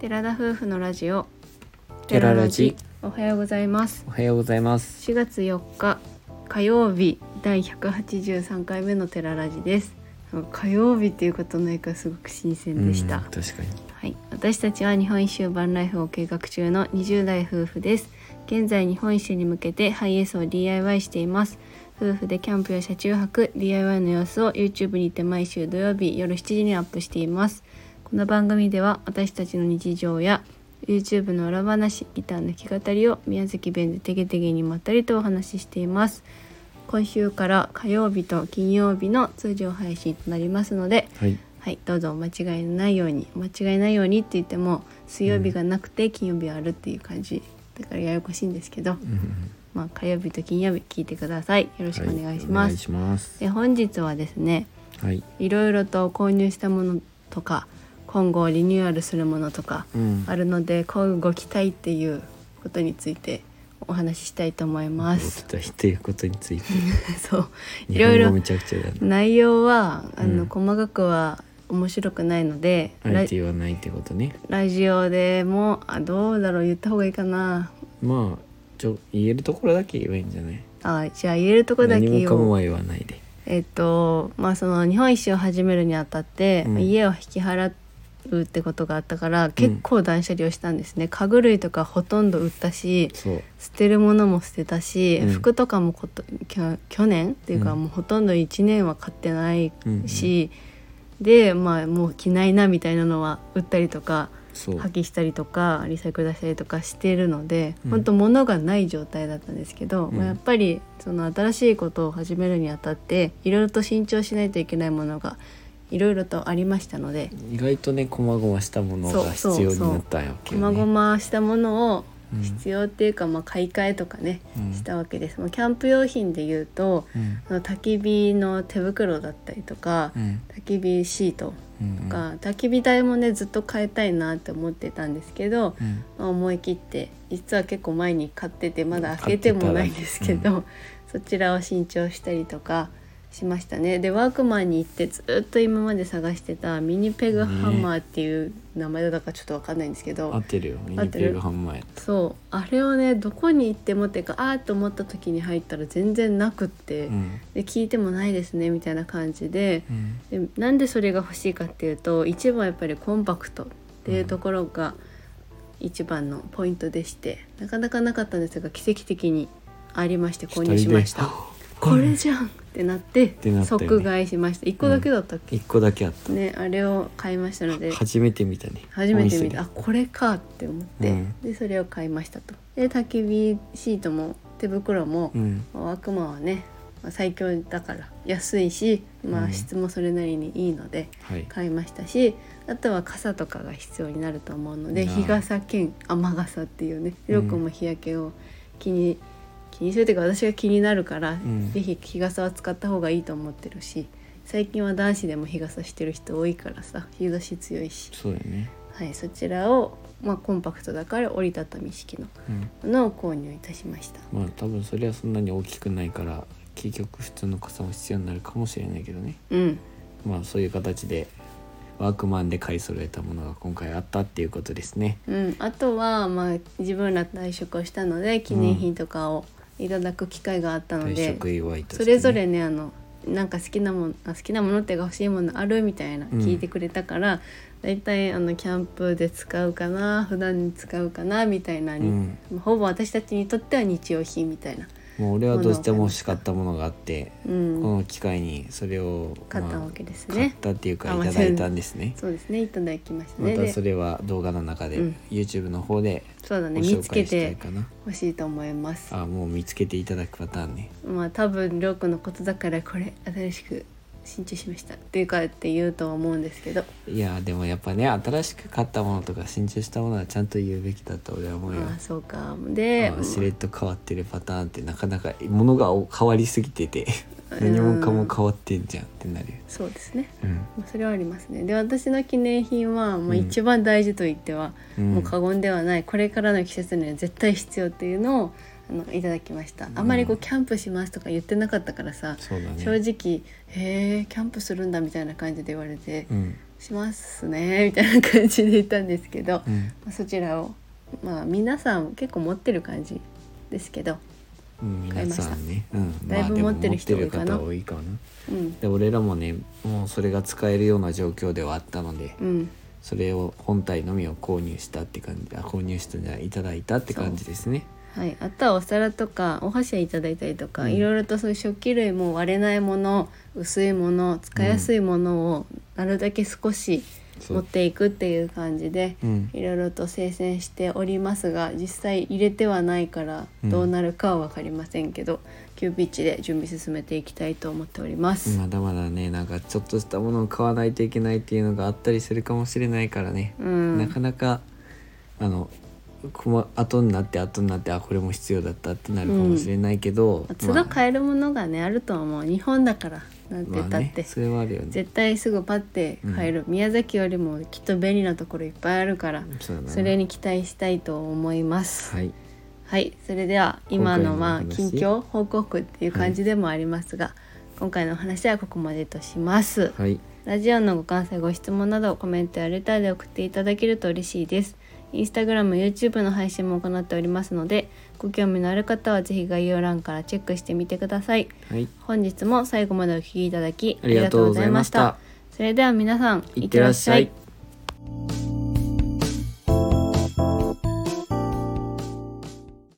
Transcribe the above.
寺田夫婦のラジオ。テララジ。おはようございます。おはようございます。4月4日火曜日第183回目のテララジです。火曜日っていうことないからすごく新鮮でした、うん確かに。はい、私たちは日本一周バンライフを計画中の20代夫婦です。現在日本一周に向けてハイエースを DIY しています。夫婦でキャンプや車中泊 DIY の様子を YouTube にて毎週土曜日夜7時にアップしていますこの番組では私たちの日常や YouTube の裏話ギターの弾き語りを宮崎弁でてげてげにまったりとお話ししています。今週から火曜日と金曜日の通常配信となりますのではい。はい、どうぞお間違いのないようにお間違いないようにって言っても水曜日がなくて金曜日はあるっていう感じだからややこしいんですけど、うん。うんまあ、火曜日と金曜日聞いてください。よろしくお願いしはお願います、します。で本日はですねはい。いろいろと購入したものとか今後リニューアルするものとかうん。あるので今後期待っていうことについてお話ししたいと思います。期待ということについて。そう。い日ろいろ内容はあの、うん。細かくは面白くないのであえて言わないってことね。ラジオでもあどうだろう言った方がいいかな。まあちょ言えるところだけ言えばいいんじゃない？あじゃあ言えるとこだけ言おう。かもは言わないで。えっとまあその日本一周を始めるにあたって、うん。家を引き払うってことがあったから結構断捨離をしたんですね、家具類とかほとんど売ったし捨てるものも捨てたし、うん。服とかもこと去年っていうか、うん。もうほとんど1年は買ってないうんうん。し、でまあもう着ないなみたいなのは売ったりとか破棄したりとかリサイクル出したりとかしてるので、うん。本当物がない状態だったんですけど、うん。まあやっぱりその新しいことを始めるにあたっていろいろと慎重しないといけないものがいろいろとありましたので。意外とね細々したものが必要になったんやけこまごましたものをうん必要っていうか、まあ、買い替えとかね、うん。したわけです。まあ、キャンプ用品で言うとうん。あの焚き火の手袋だったりとか、うん。焚き火シートうんとか、焚き火台もねずっと変えたいなって思ってたんですけど、うん。まあ、思い切って実は結構前に買っててまだ開けてもないんですけど、そちらを新調したりとかしましたね。でワークマンに行ってずっと今まで探してたミニペグハンマーっていう名前だかちょっとわかんないんですけど、合ってるよ。ミ合ってる。ニペグハンマーやった。そう。あれをねどこに行ってもっていうかあーと思った時に入ったら全然なくって、うん。で聞いてもないですねみたいな感じで。うん。でなんでそれが欲しいかっていうと一番やっぱりコンパクトっていうところが一番のポイントでして、なかなかなかったんですが奇跡的にありまして購入しました。これじゃんってなっててなったよね。即買いしました。1個だけだったっけ、一個だけあった。ねあれを買いましたので。初めて見たね。初めて見た。あこれかって思って、うん。でそれを買いましたと。で焚き火シートも手袋も、うん。ワークマンはねまあ最強だから安いし、まあ、うん。質もそれなりにいいのではい。買いましたしあとは傘とかが必要になると思うのでなあ。日傘兼雨傘っていうねうん。よくも日焼けを気に気にするというか私が気になるから、ん。ぜひ日傘は使った方がいいと思ってるし最近は男子でも日傘してる人多いからさ日差し強いし、そうだよね。はい、そちらを、まあ、コンパクトだから折りたたみ式のうんものを購入いたしました。まあ多分それはそんなに大きくないから結局普通の傘も必要になるかもしれないけどね。うん。まあそういう形でワークマンで買い揃えたものが今回あったっていうことですね。うん、あとは、まあ、自分ら退職をしたので記念品とかをいただく機会があったの退で、ね、それぞれねあのなんか好きなものあ好きなものっていうか欲しいものあるみたいなうん。聞いてくれたから、だいたいあのキャンプで使うかな普段に使うかなみたいなに、うん。ほぼ私たちにとっては日用品みたいな、もう俺はどうしても欲しかったものがあって、うん。この機会にそれを買ったわけですまあ買っね。たっていうかあいただいたんですね。そうですね。いただきましたね。またでそれは動画の中で、うん。YouTube の方でそうだごね。見つけ紹介したいてかな。欲しいと思います。あもう見つけていただくパターンね。まあ多分りょうくんのことだからこれ新しく新調しました。っていうかって言うとは思うんですけど。いやでもやっぱね新しく買ったものとか新調したものはちゃんと言うべきだと俺は思うよ。ああそうか。であしれっと変わってるパターンってなかなかものが変わりすぎててうん 何もかも変わってんじゃんってなるよ、そうですね。うん。まあそれはありますね。で私の記念品は、まあ、うん。一番大事と言っては、うん。もう過言ではないこれからの季節には絶対必要っていうのをあのいただきました。あまりこうキャンプしますとか言ってなかったからさ、ね。正直「へえキャンプするんだ」みたいな感じで言われてうん。しますねみたいな感じで言ったんですけど、うん。まあそちらをまあ皆さん結構持ってる感じですけど、うん、買いました。皆さんね、うん、だいぶ持ってる人多いかな。多いかな。うん。で俺らもねもうそれが使えるような状況ではあったのでうん、それを本体のみを購入したって感じあ購入したんじゃいただいたって感じですねはい、あとはお皿とかお箸いただいたりとか、うん。いろいろとそういう食器類も割れないもの薄いもの使いやすいものをなるだけ少し持っていくっていう感じでうん。いろいろと精選しておりますが実際入れてはないからうん。どうなるかは分かりませんけど、急ピッチで準備進めていきたいと思っております。まだまだねなんかちょっとしたものを買わないといけないっていうのがあったりするかもしれないからね、うん。なかなかあの後になって後になってあこれも必要だったってなるかもしれないけど、都度買えるものがねあるとは思う。日本だからなんてまあ言ったって、ね、それはあるよね。絶対すぐパッて買える、宮崎よりもきっと便利なところいっぱいあるからそれに期待したいと思います。はい。はいそれでは今のまあ近況報告っていう感じでもありますが、今回のお話はここまでとします。はい。ラジオのご感想ご質問などコメントやレターで送っていただけると嬉しいですインスタグラム YouTube の配信も行っておりますのでご興味のある方はぜひ概要欄からチェックしてみてください。はい。本日も最後までお聞きいただきありがとうございました。それでは皆さんいってらっしゃい